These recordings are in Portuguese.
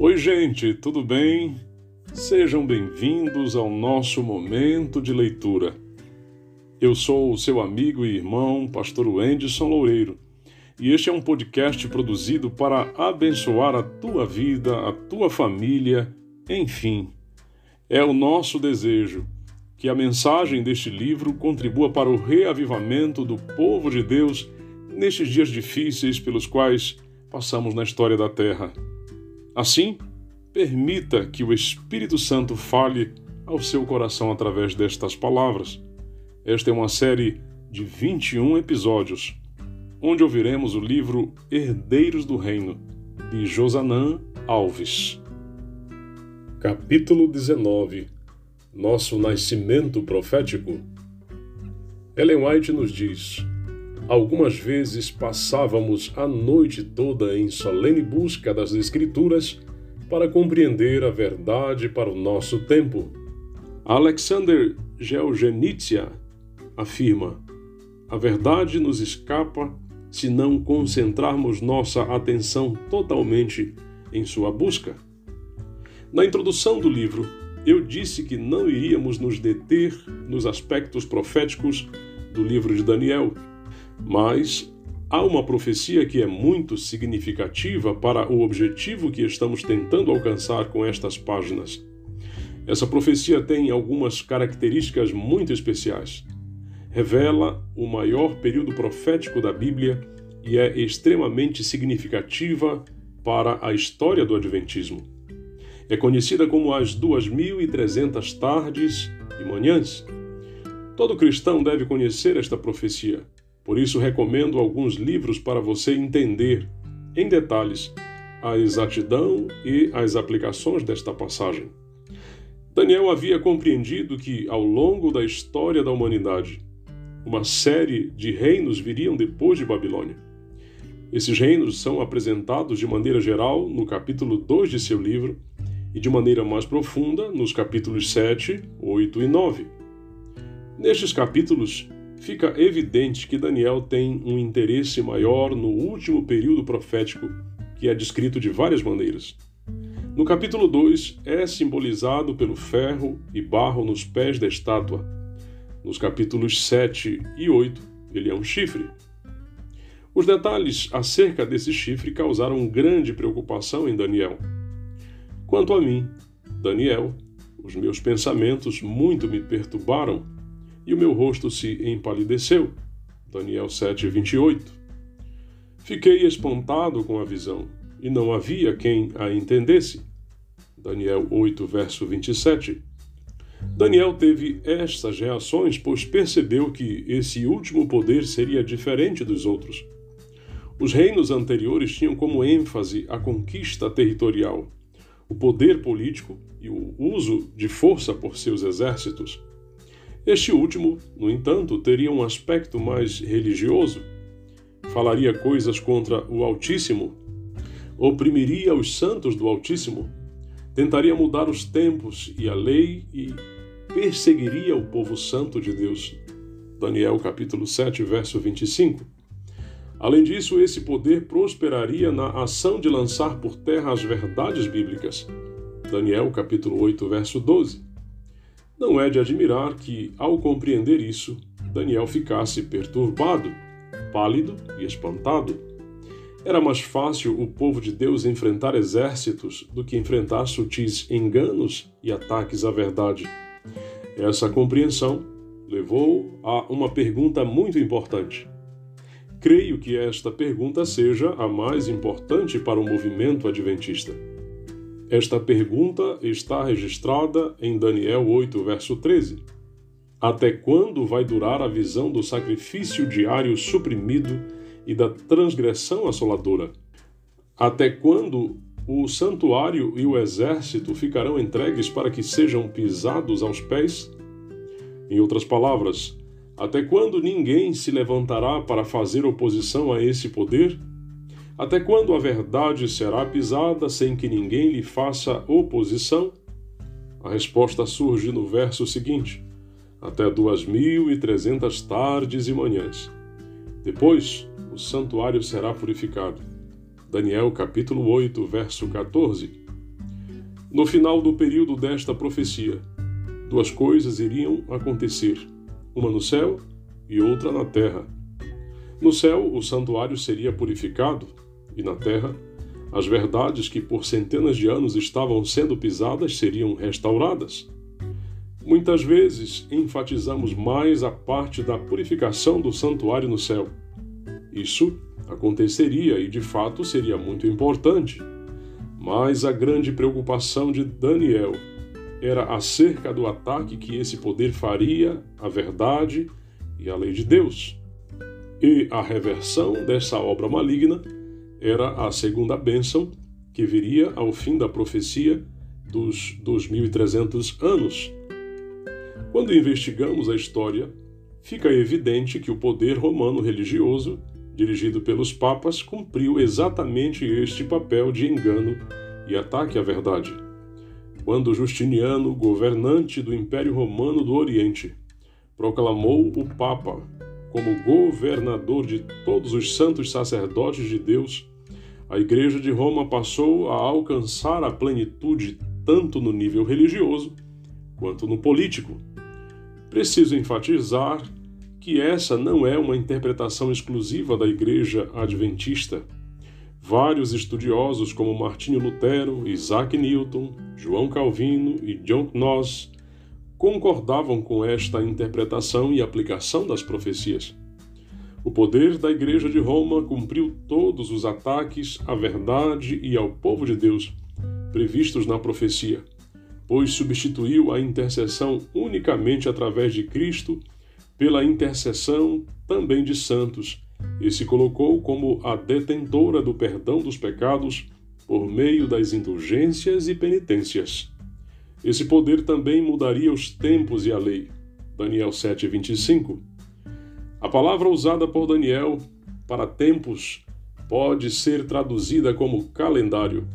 Oi, gente, tudo bem? Sejam bem-vindos ao nosso momento de leitura. Eu sou o seu amigo e irmão, Pastor Wenderson Loureiro, e este é um podcast produzido para abençoar a tua vida, a tua família, enfim. É o nosso desejo que a mensagem deste livro contribua para o reavivamento do povo de Deus nestes dias difíceis pelos quais passamos na história da Terra. Assim, permita que o Espírito Santo fale ao seu coração através destas palavras. Esta é uma série de 21 episódios, onde ouviremos o livro Herdeiros do Reino, de Josanã Alves. Capítulo 19 Nosso Nascimento Profético Ellen White nos diz Algumas vezes passávamos a noite toda em solene busca das Escrituras para compreender a verdade para o nosso tempo. Alexander Gelgenitsia afirma: a verdade nos escapa se não concentrarmos nossa atenção totalmente em sua busca. Na introdução do livro, eu disse que não iríamos nos deter nos aspectos proféticos do livro de Daniel mas há uma profecia que é muito significativa para o objetivo que estamos tentando alcançar com estas páginas. Essa profecia tem algumas características muito especiais. Revela o maior período profético da Bíblia e é extremamente significativa para a história do Adventismo. É conhecida como as 2300 tardes e manhãs. Todo cristão deve conhecer esta profecia por isso, recomendo alguns livros para você entender, em detalhes, a exatidão e as aplicações desta passagem. Daniel havia compreendido que, ao longo da história da humanidade, uma série de reinos viriam depois de Babilônia. Esses reinos são apresentados de maneira geral no capítulo 2 de seu livro e de maneira mais profunda nos capítulos 7, 8 e 9. Nestes capítulos, fica evidente que Daniel tem um interesse maior no último período profético, que é descrito de várias maneiras. No capítulo 2, é simbolizado pelo ferro e barro nos pés da estátua. Nos capítulos 7 e 8, ele é um chifre. Os detalhes acerca desse chifre causaram grande preocupação em Daniel. Quanto a mim, Daniel, os meus pensamentos muito me perturbaram e o meu rosto se empalideceu. Daniel 7, 28. Fiquei espantado com a visão, e não havia quem a entendesse. Daniel 8, verso 27. Daniel teve estas reações, pois percebeu que esse último poder seria diferente dos outros. Os reinos anteriores tinham como ênfase a conquista territorial, o poder político e o uso de força por seus exércitos. Este último, no entanto, teria um aspecto mais religioso. Falaria coisas contra o Altíssimo, oprimiria os santos do Altíssimo, tentaria mudar os tempos e a lei e perseguiria o povo santo de Deus. Daniel capítulo 7, verso 25. Além disso, esse poder prosperaria na ação de lançar por terra as verdades bíblicas. Daniel capítulo 8, verso 12. Não é de admirar que, ao compreender isso, Daniel ficasse perturbado, pálido e espantado. Era mais fácil o povo de Deus enfrentar exércitos do que enfrentar sutis enganos e ataques à verdade. Essa compreensão levou a uma pergunta muito importante. Creio que esta pergunta seja a mais importante para o movimento adventista. Esta pergunta está registrada em Daniel 8, verso 13. Até quando vai durar a visão do sacrifício diário suprimido e da transgressão assoladora? Até quando o santuário e o exército ficarão entregues para que sejam pisados aos pés? Em outras palavras, até quando ninguém se levantará para fazer oposição a esse poder? Até quando a verdade será pisada sem que ninguém lhe faça oposição? A resposta surge no verso seguinte: até duas mil e trezentas tardes e manhãs. Depois, o santuário será purificado. Daniel capítulo 8, verso 14. No final do período desta profecia, duas coisas iriam acontecer: uma no céu e outra na terra. No céu, o santuário seria purificado, e na terra, as verdades que por centenas de anos estavam sendo pisadas seriam restauradas. Muitas vezes enfatizamos mais a parte da purificação do santuário no céu. Isso aconteceria e de fato seria muito importante. Mas a grande preocupação de Daniel era acerca do ataque que esse poder faria à verdade e à lei de Deus. E a reversão dessa obra maligna era a segunda bênção que viria ao fim da profecia dos 2300 anos. Quando investigamos a história, fica evidente que o poder romano religioso, dirigido pelos papas, cumpriu exatamente este papel de engano e ataque à verdade. Quando Justiniano, governante do Império Romano do Oriente, proclamou o Papa como governador de todos os santos sacerdotes de Deus, a Igreja de Roma passou a alcançar a plenitude tanto no nível religioso quanto no político. Preciso enfatizar que essa não é uma interpretação exclusiva da Igreja Adventista. Vários estudiosos, como Martinho Lutero, Isaac Newton, João Calvino e John Knox, concordavam com esta interpretação e aplicação das profecias. O poder da Igreja de Roma cumpriu todos os ataques à verdade e ao povo de Deus previstos na profecia, pois substituiu a intercessão unicamente através de Cristo pela intercessão também de santos e se colocou como a detentora do perdão dos pecados por meio das indulgências e penitências. Esse poder também mudaria os tempos e a lei. Daniel 7:25. A palavra usada por Daniel para tempos pode ser traduzida como calendário,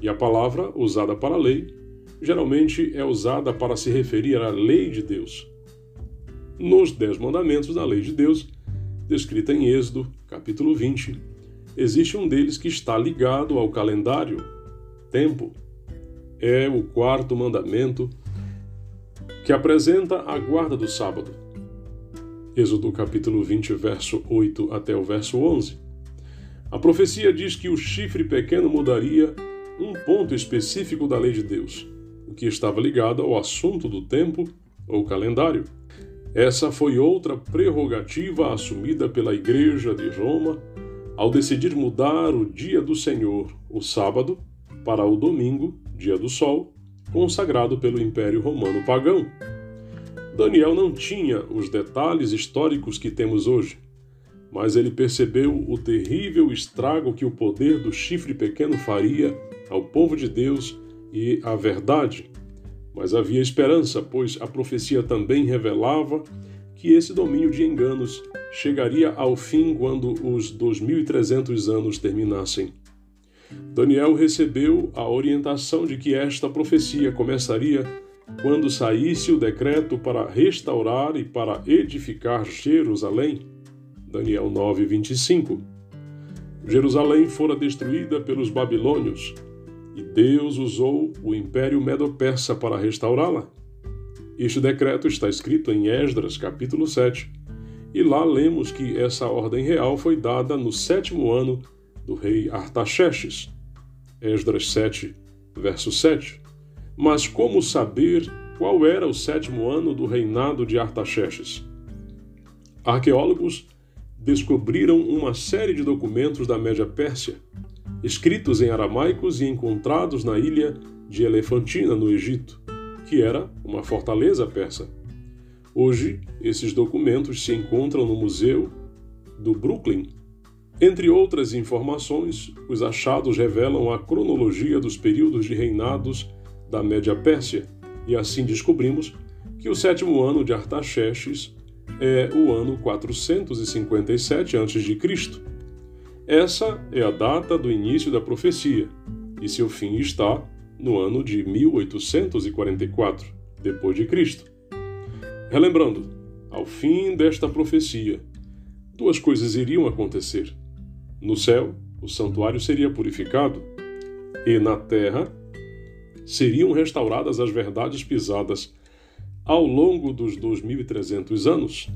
e a palavra usada para lei geralmente é usada para se referir à lei de Deus. Nos Dez Mandamentos da Lei de Deus, descrita em Êxodo, capítulo 20, existe um deles que está ligado ao calendário, tempo, é o quarto mandamento que apresenta a guarda do sábado. Êxodo capítulo 20, verso 8 até o verso 11. A profecia diz que o chifre pequeno mudaria um ponto específico da lei de Deus, o que estava ligado ao assunto do tempo ou calendário. Essa foi outra prerrogativa assumida pela Igreja de Roma ao decidir mudar o dia do Senhor, o sábado, para o domingo, dia do sol, consagrado pelo Império Romano pagão. Daniel não tinha os detalhes históricos que temos hoje, mas ele percebeu o terrível estrago que o poder do chifre pequeno faria ao povo de Deus e à verdade. Mas havia esperança, pois a profecia também revelava que esse domínio de enganos chegaria ao fim quando os 2300 anos terminassem. Daniel recebeu a orientação de que esta profecia começaria quando saísse o decreto para restaurar e para edificar Jerusalém. Daniel 9:25. Jerusalém fora destruída pelos babilônios e Deus usou o Império Medo-Persa para restaurá-la. Este decreto está escrito em Esdras, capítulo 7, e lá lemos que essa ordem real foi dada no sétimo ano do rei Artaxerxes. Esdras 7, verso 7. Mas como saber qual era o sétimo ano do reinado de Artaxerxes? Arqueólogos descobriram uma série de documentos da Média Pérsia, escritos em aramaicos e encontrados na ilha de Elefantina, no Egito, que era uma fortaleza persa. Hoje, esses documentos se encontram no Museu do Brooklyn, entre outras informações, os achados revelam a cronologia dos períodos de reinados da Média Pérsia, e assim descobrimos que o sétimo ano de Artaxerxes é o ano 457 a.C. Essa é a data do início da profecia, e seu fim está no ano de 1844 depois de Cristo. Relembrando, ao fim desta profecia, duas coisas iriam acontecer. No céu, o santuário seria purificado, e na terra, seriam restauradas as verdades pisadas ao longo dos 2300 anos?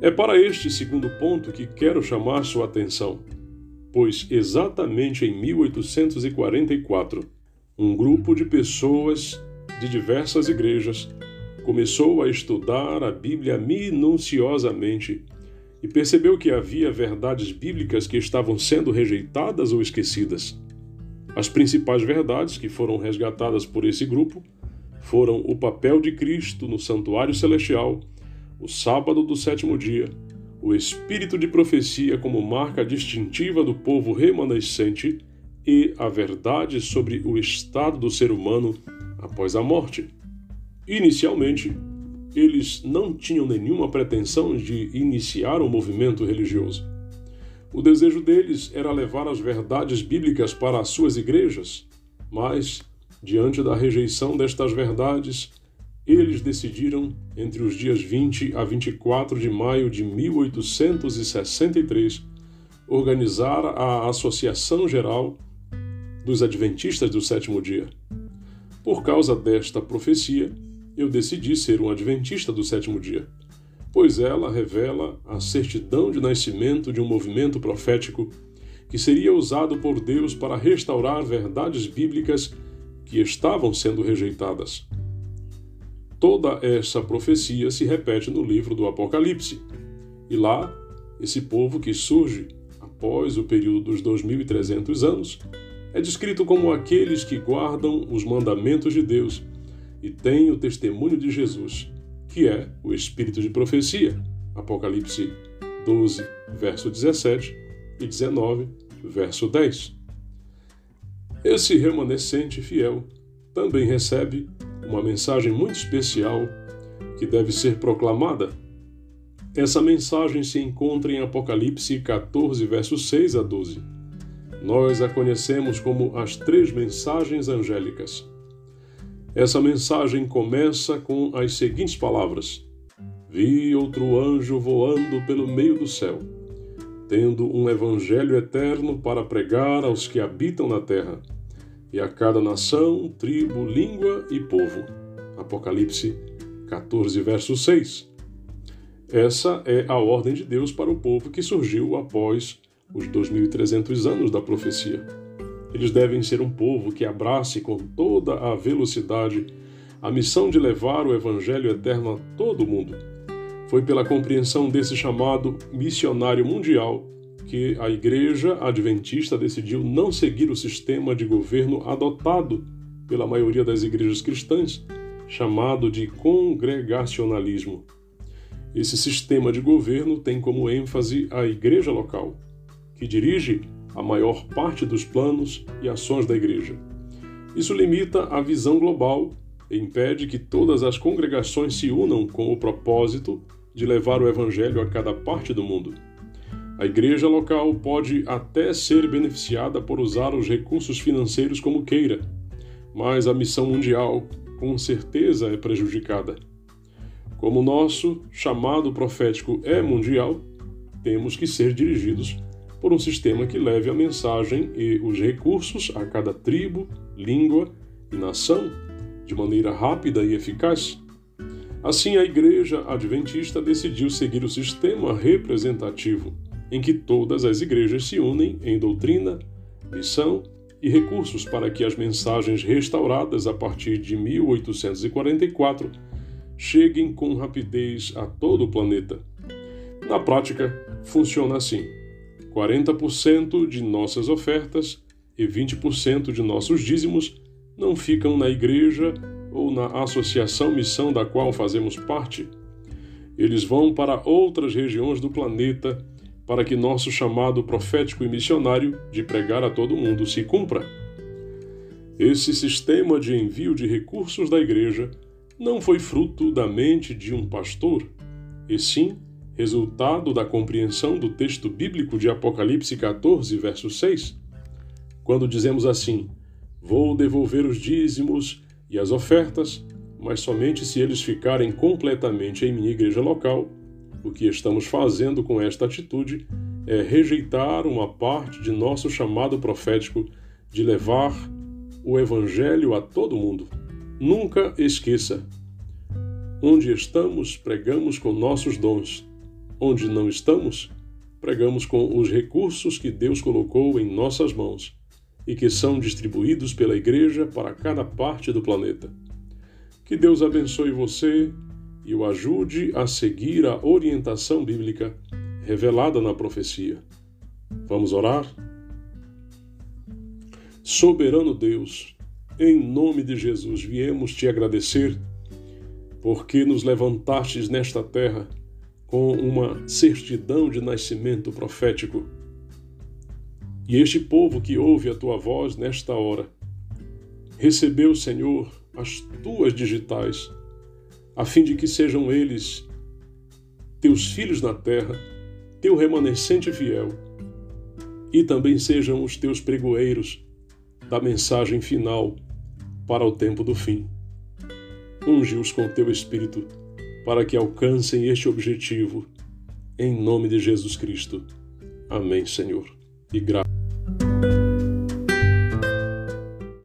É para este segundo ponto que quero chamar sua atenção, pois exatamente em 1844, um grupo de pessoas de diversas igrejas começou a estudar a Bíblia minuciosamente e percebeu que havia verdades bíblicas que estavam sendo rejeitadas ou esquecidas. As principais verdades que foram resgatadas por esse grupo foram o papel de Cristo no santuário celestial, o sábado do sétimo dia, o espírito de profecia como marca distintiva do povo remanescente e a verdade sobre o estado do ser humano após a morte. Inicialmente, eles não tinham nenhuma pretensão de iniciar um movimento religioso. O desejo deles era levar as verdades bíblicas para as suas igrejas, mas, diante da rejeição destas verdades, eles decidiram, entre os dias 20 a 24 de maio de 1863, organizar a Associação Geral dos Adventistas do Sétimo Dia. Por causa desta profecia, eu decidi ser um adventista do sétimo dia, pois ela revela a certidão de nascimento de um movimento profético que seria usado por Deus para restaurar verdades bíblicas que estavam sendo rejeitadas. Toda essa profecia se repete no livro do Apocalipse. E lá, esse povo que surge após o período dos 2300 anos é descrito como aqueles que guardam os mandamentos de Deus e têm o testemunho de Jesus, que é o espírito de profecia. Apocalipse 12, verso 17 e 19, verso 10. Esse remanescente fiel também recebe uma mensagem muito especial que deve ser proclamada. Essa mensagem se encontra em Apocalipse 14, versos 6 a 12 nós a conhecemos como as três mensagens angélicas. Essa mensagem começa com as seguintes palavras: Vi outro anjo voando pelo meio do céu, tendo um evangelho eterno para pregar aos que habitam na terra, e a cada nação, tribo, língua e povo. Apocalipse 14, verso 6. Essa é a ordem de Deus para o povo que surgiu após os 2.300 anos da profecia. Eles devem ser um povo que abrace com toda a velocidade a missão de levar o Evangelho eterno a todo o mundo. Foi pela compreensão desse chamado missionário mundial que a Igreja Adventista decidiu não seguir o sistema de governo adotado pela maioria das igrejas cristãs, chamado de congregacionalismo. Esse sistema de governo tem como ênfase a igreja local que dirige a maior parte dos planos e ações da Igreja. Isso limita a visão global e impede que todas as congregações se unam com o propósito de levar o Evangelho a cada parte do mundo. A igreja local pode até ser beneficiada por usar os recursos financeiros como queira, mas a missão mundial com certeza é prejudicada. Como o nosso chamado profético é mundial, temos que ser dirigidos por um sistema que leve a mensagem e os recursos a cada tribo, língua e nação de maneira rápida e eficaz. Assim, a Igreja Adventista decidiu seguir o sistema representativo, em que todas as igrejas se unem em doutrina, missão e recursos para que as mensagens restauradas a partir de 1844 cheguem com rapidez a todo o planeta. Na prática, funciona assim. 40% de nossas ofertas e 20% de nossos dízimos não ficam na igreja ou na associação missão da qual fazemos parte. Eles vão para outras regiões do planeta para que nosso chamado profético e missionário de pregar a todo mundo se cumpra. Esse sistema de envio de recursos da igreja não foi fruto da mente de um pastor, e sim resultado da compreensão do texto bíblico de Apocalipse 14, verso 6, quando dizemos assim: Vou devolver os dízimos e as ofertas, mas somente se eles ficarem completamente em minha igreja local. O que estamos fazendo com esta atitude é rejeitar uma parte de nosso chamado profético de levar o Evangelho a todo mundo. Nunca esqueça: onde estamos, pregamos com nossos dons. Onde não estamos, pregamos com os recursos que Deus colocou em nossas mãos e que são distribuídos pela Igreja para cada parte do planeta. Que Deus abençoe você e o ajude a seguir a orientação bíblica revelada na profecia. Vamos orar? Soberano Deus, em nome de Jesus, viemos te agradecer porque nos levantastes nesta terra com uma certidão de nascimento profético. E este povo que ouve a tua voz nesta hora recebeu, Senhor, as tuas digitais, a fim de que sejam eles teus filhos na terra, teu remanescente fiel, e também sejam os teus pregoeiros da mensagem final para o tempo do fim. Unge-os com teu Espírito para que alcancem este objetivo. Em nome de Jesus Cristo. Amém, Senhor. E graças